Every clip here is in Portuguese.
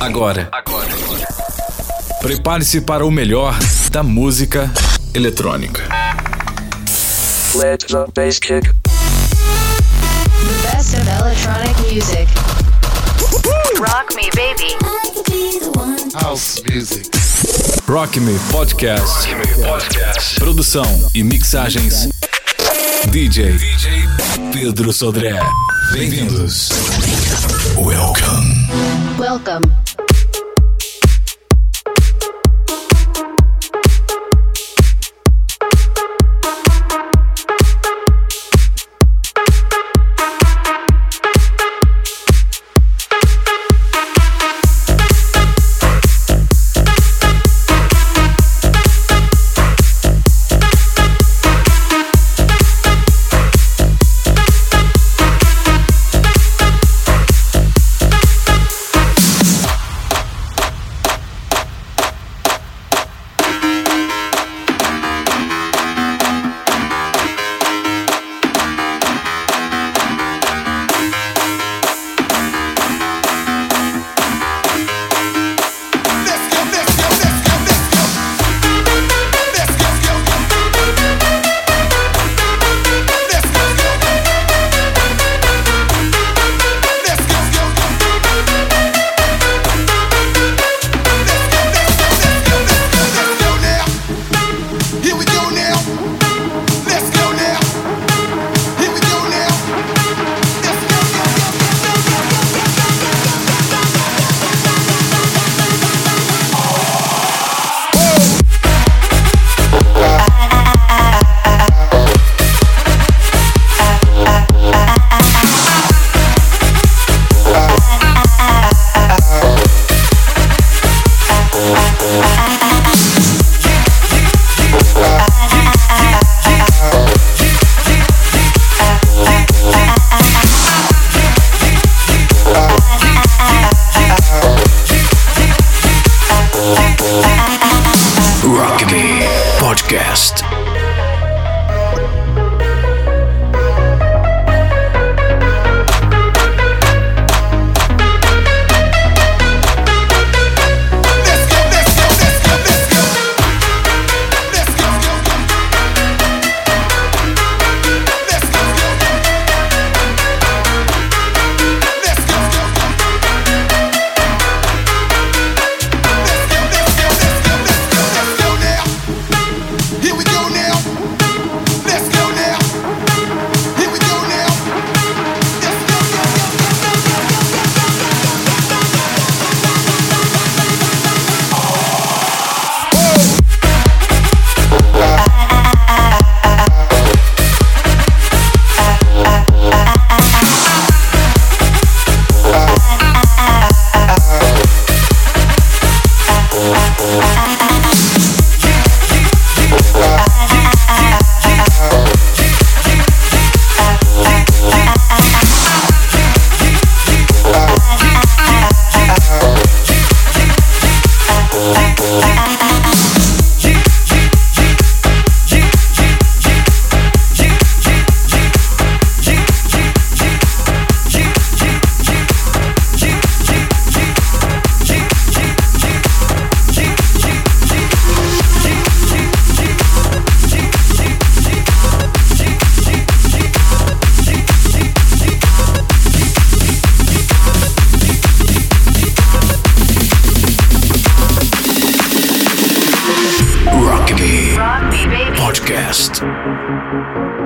Agora. Agora. Prepare-se para o melhor da música eletrônica. Let the bass kick. The best of electronic music. Rock me, baby. House music. Rock Me Podcast. Rock me Podcast. Produção e mixagens. DJ, DJ Pedro Sodré. Bem-vindos. Welcome. Welcome.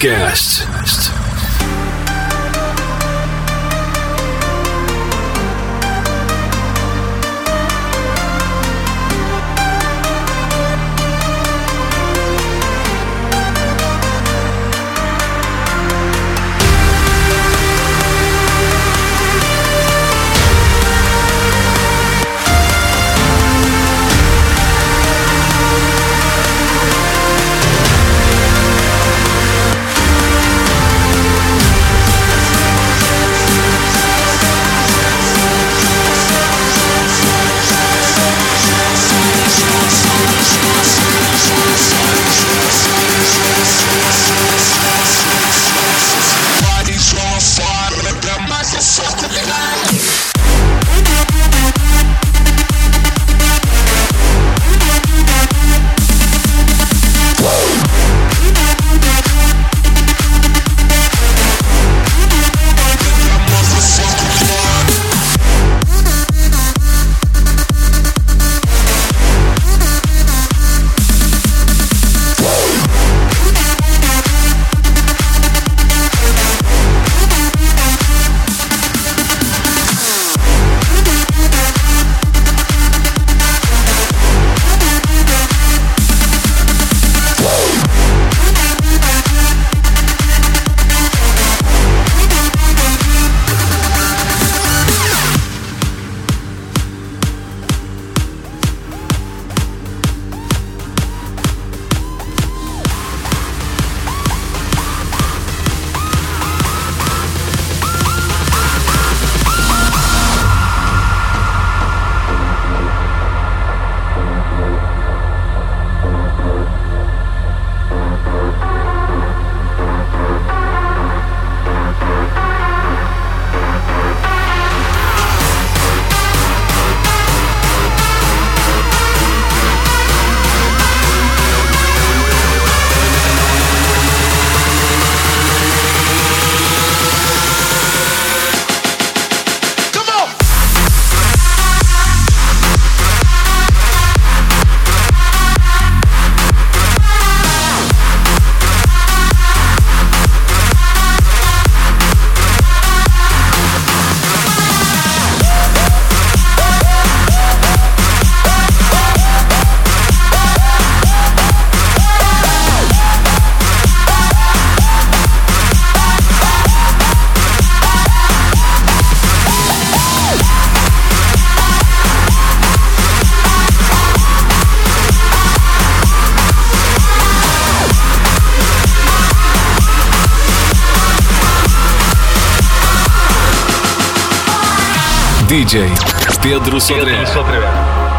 Podcast. DJ Pedro Sodré. Rock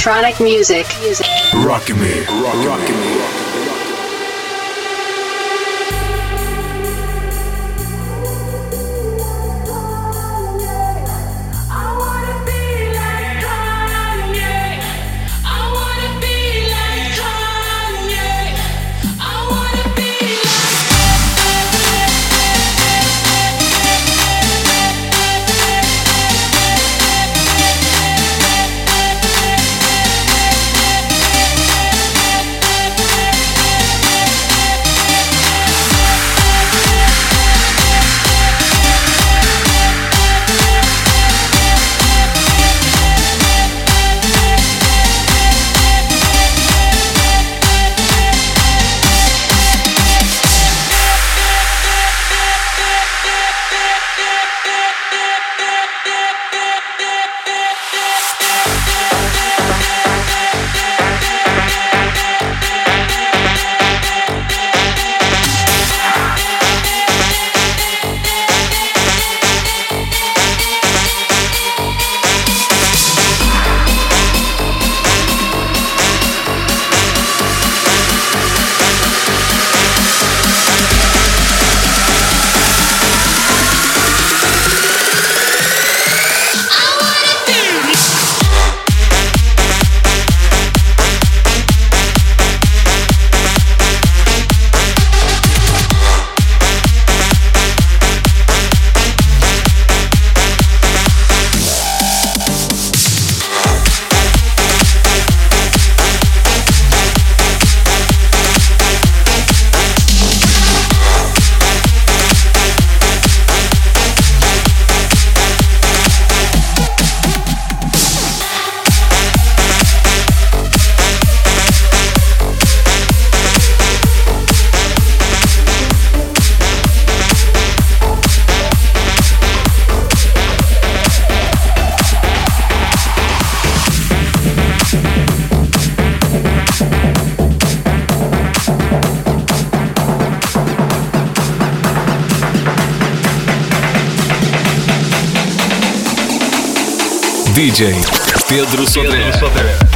electronic music. music. Rock Me. Rock Me. DJ Pedro Sodré.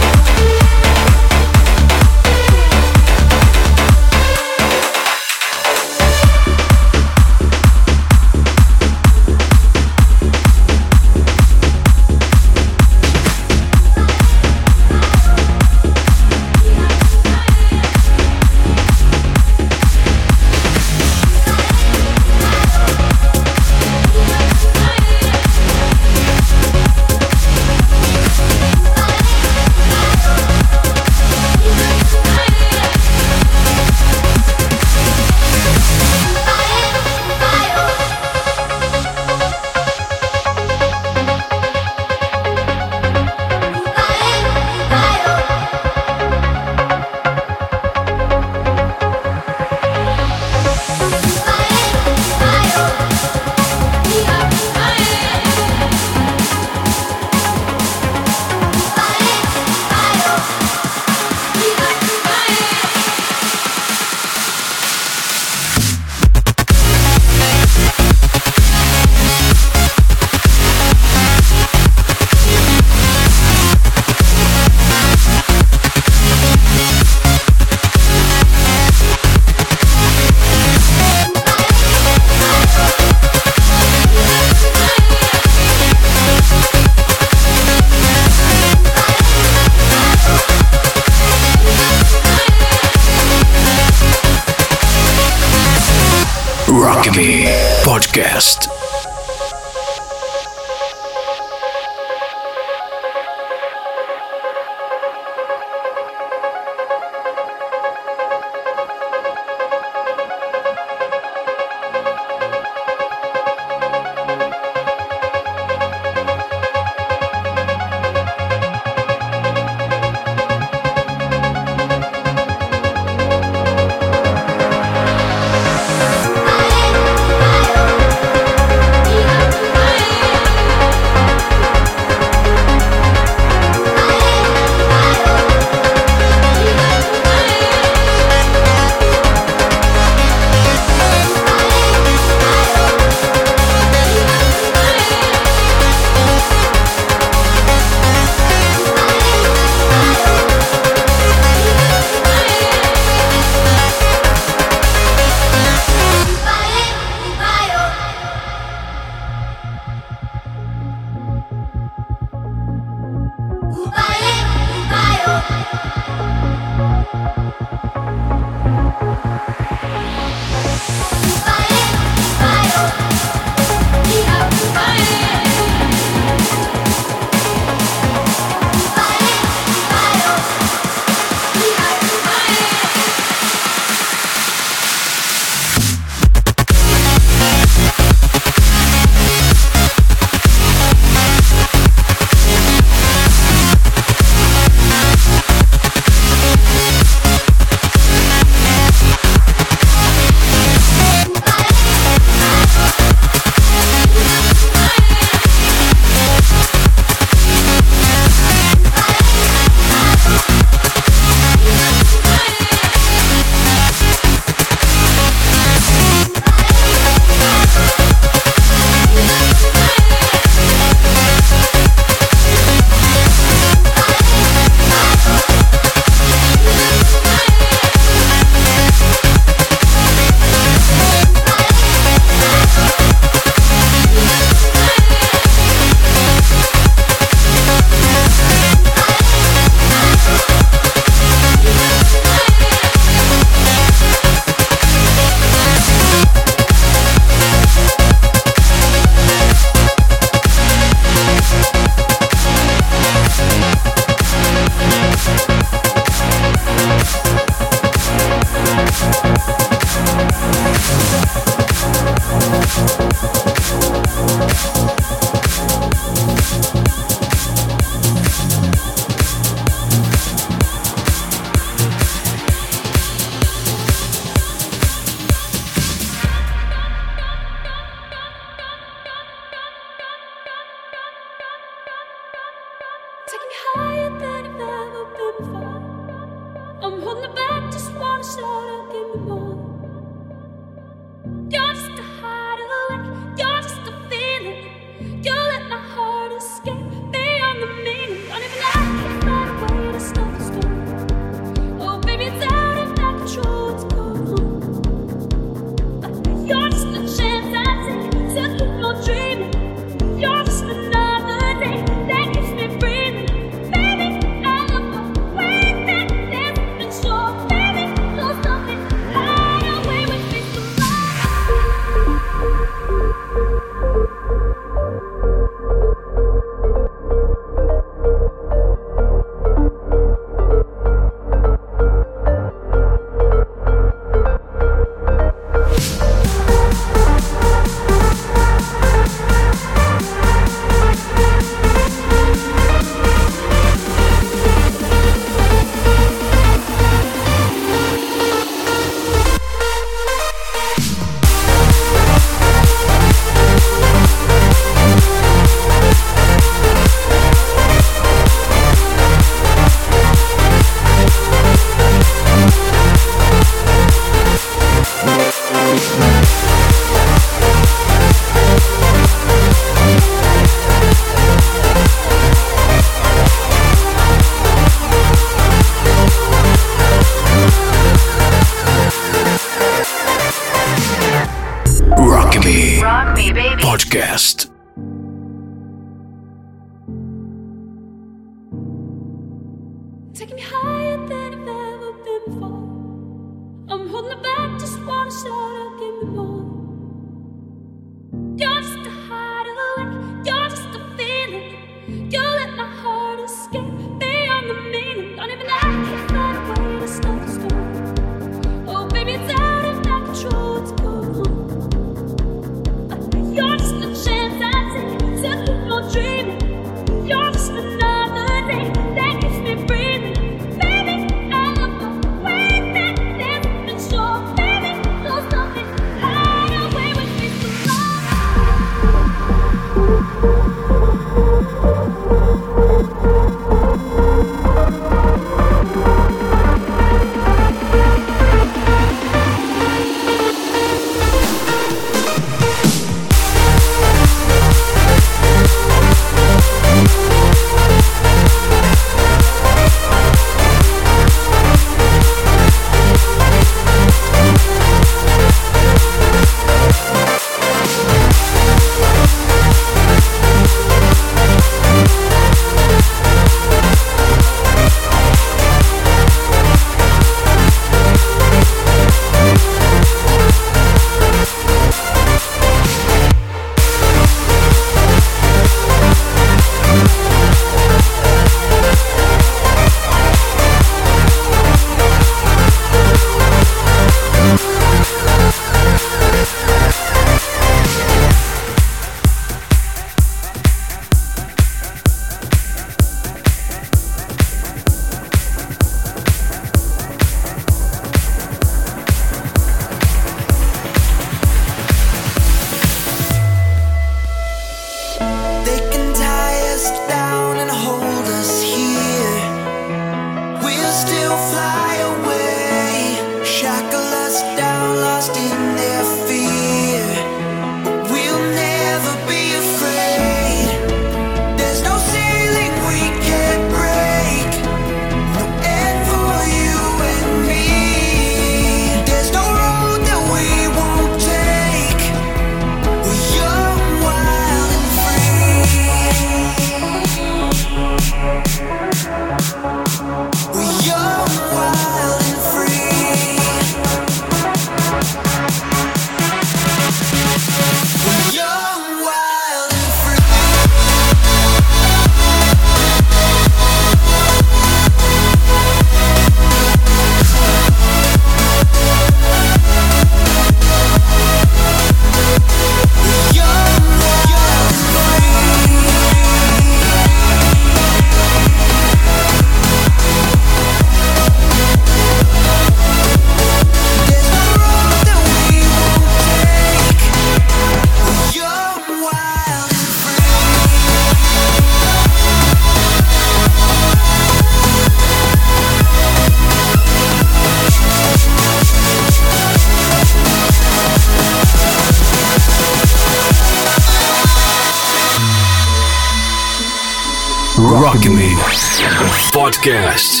Guests.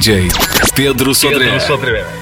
DJ Pedro Sodré. Searching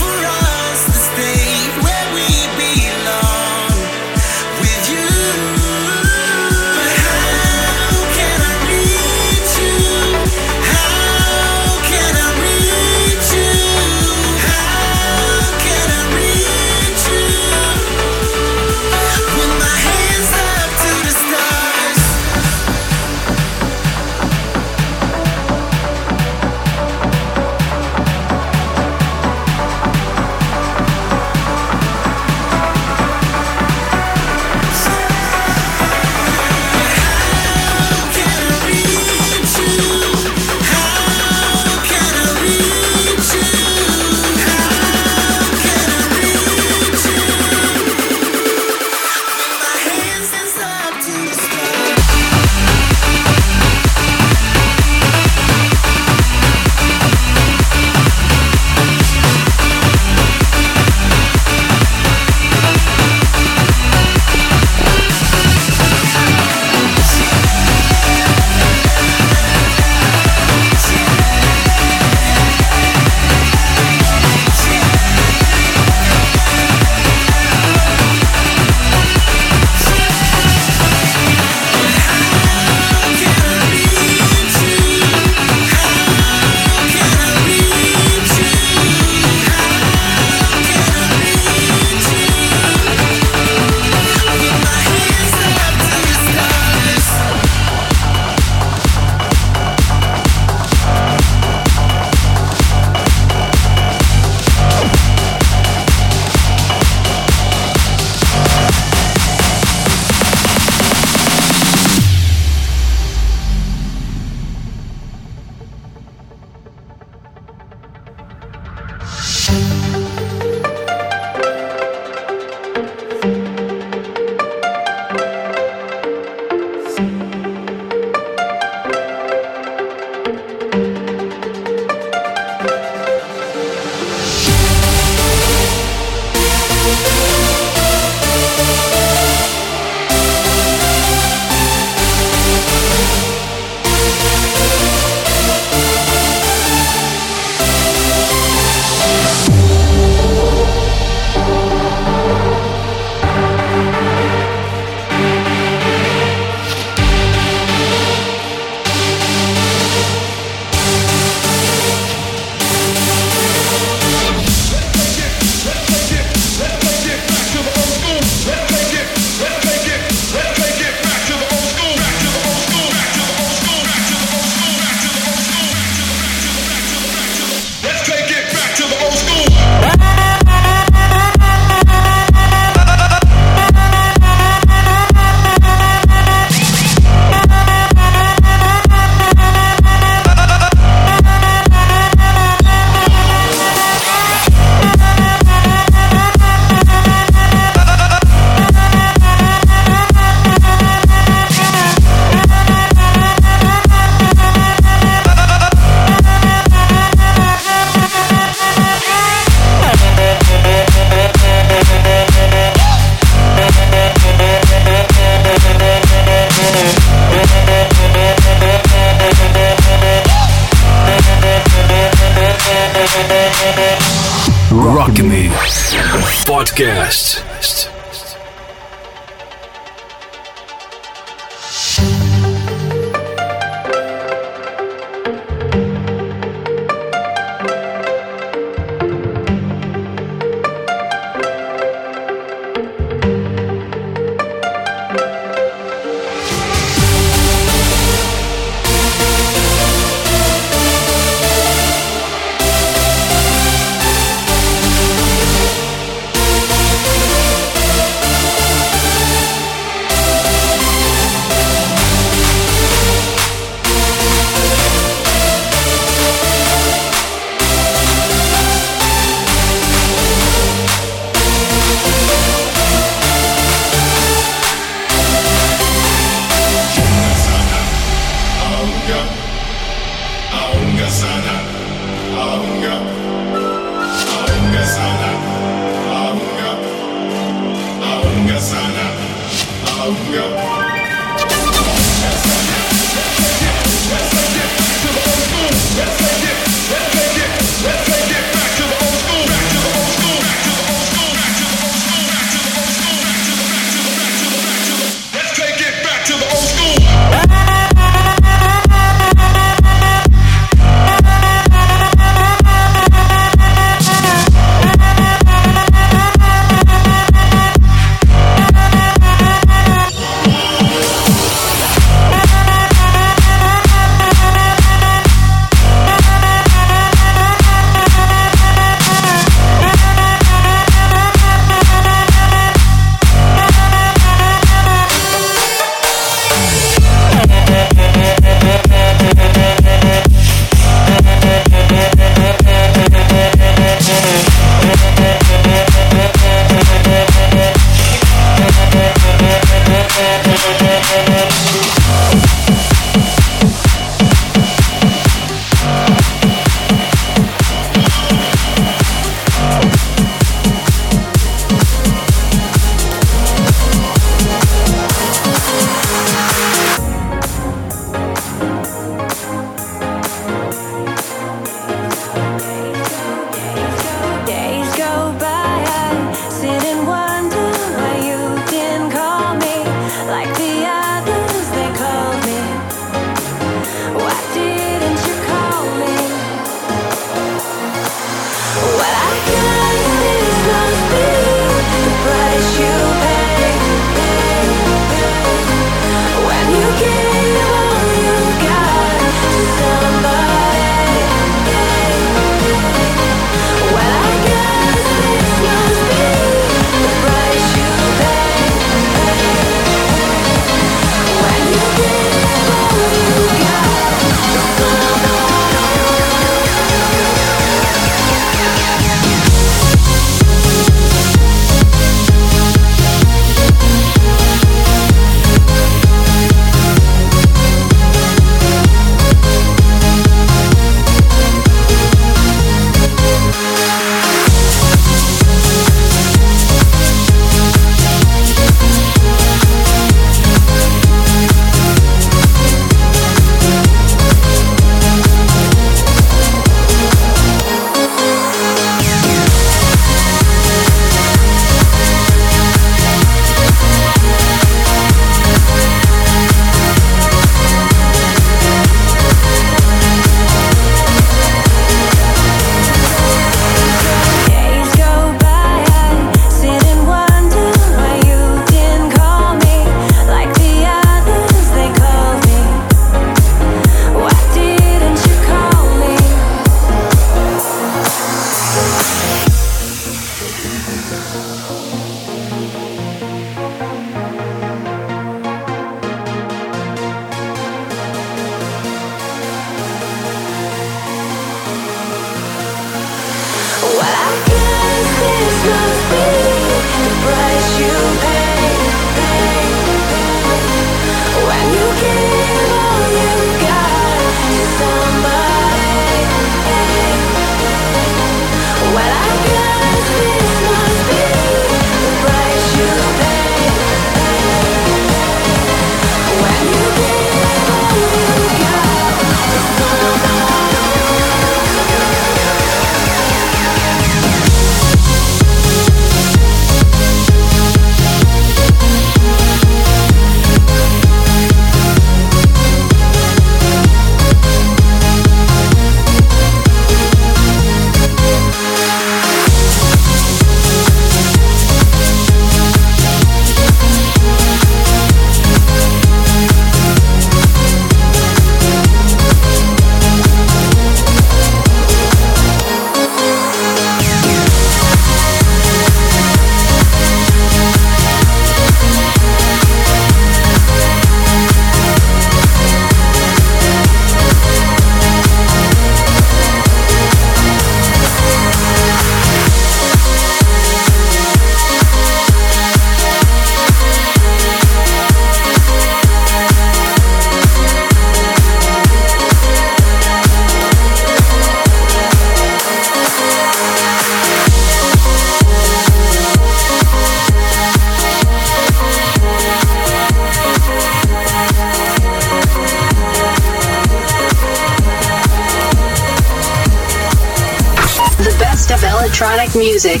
of electronic music.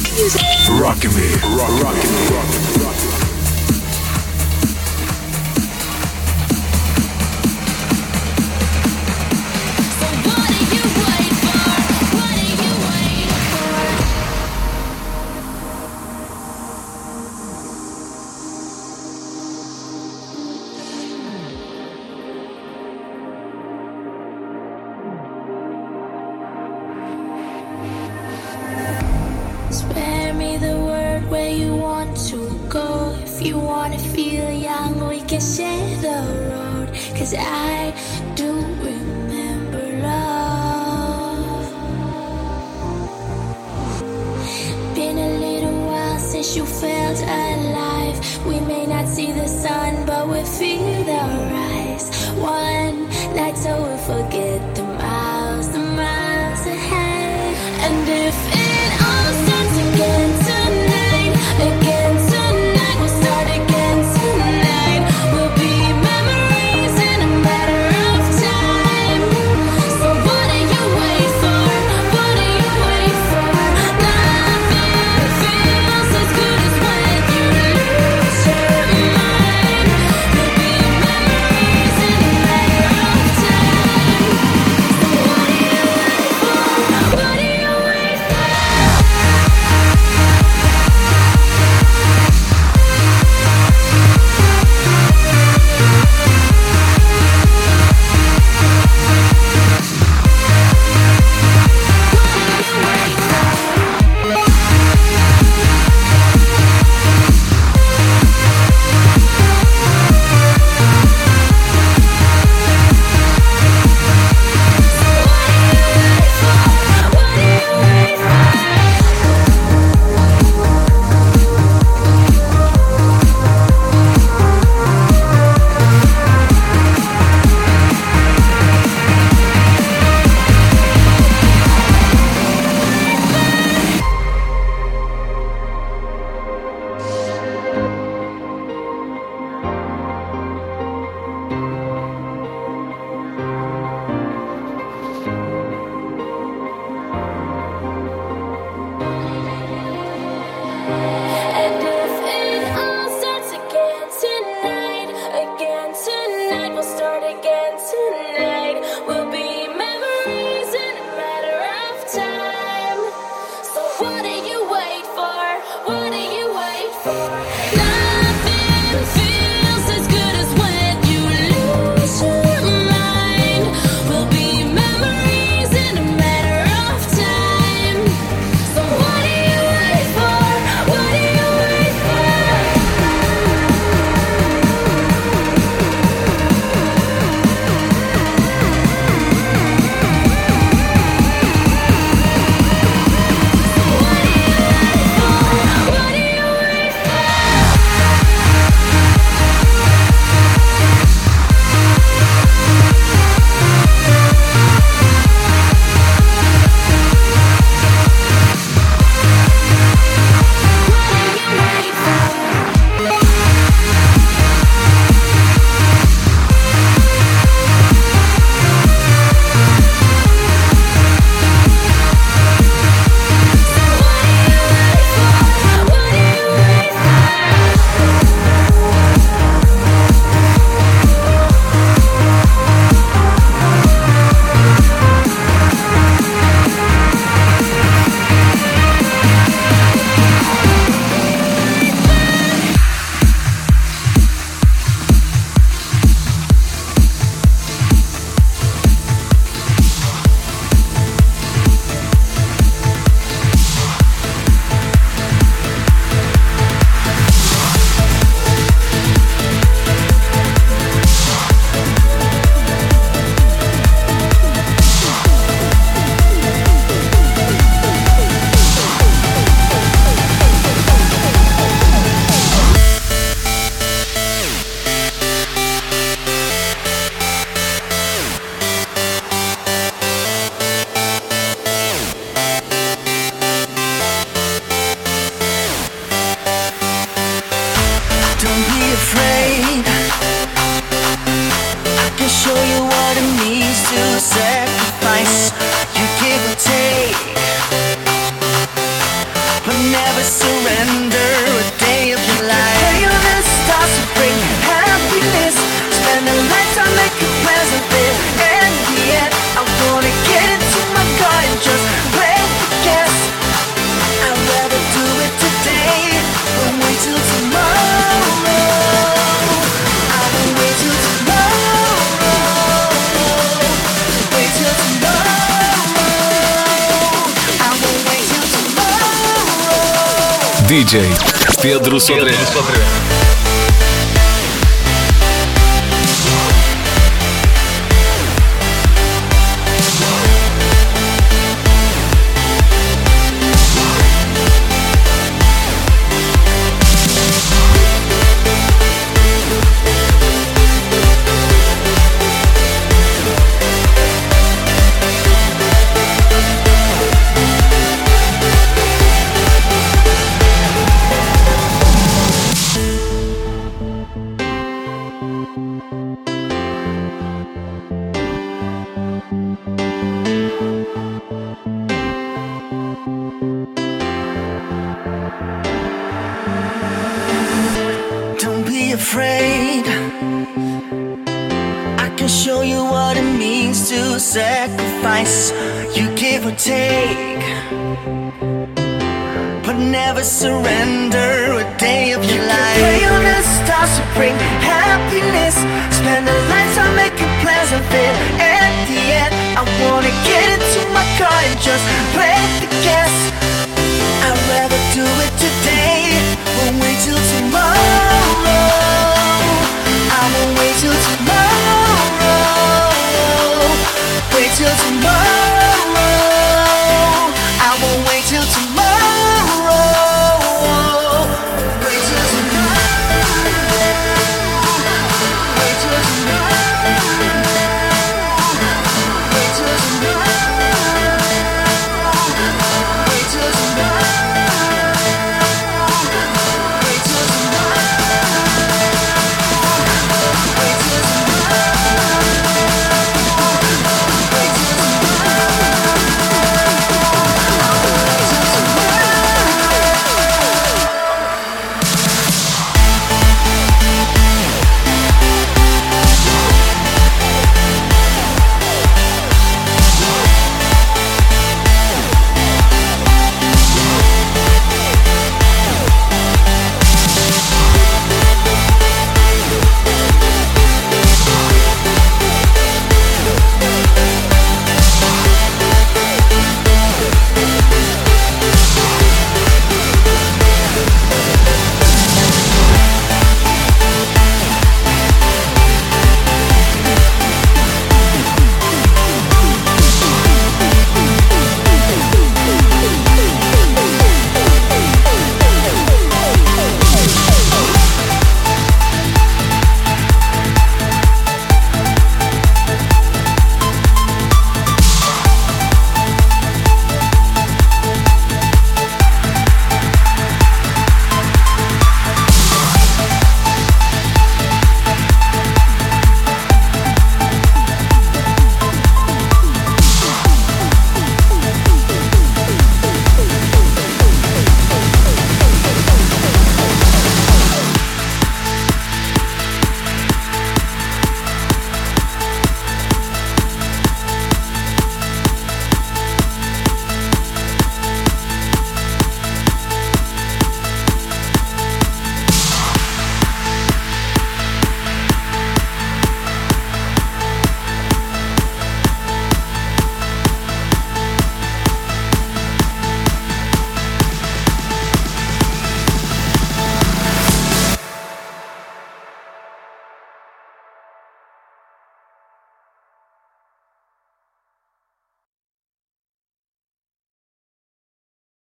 Rockin' me, rock, rockin', rockin'.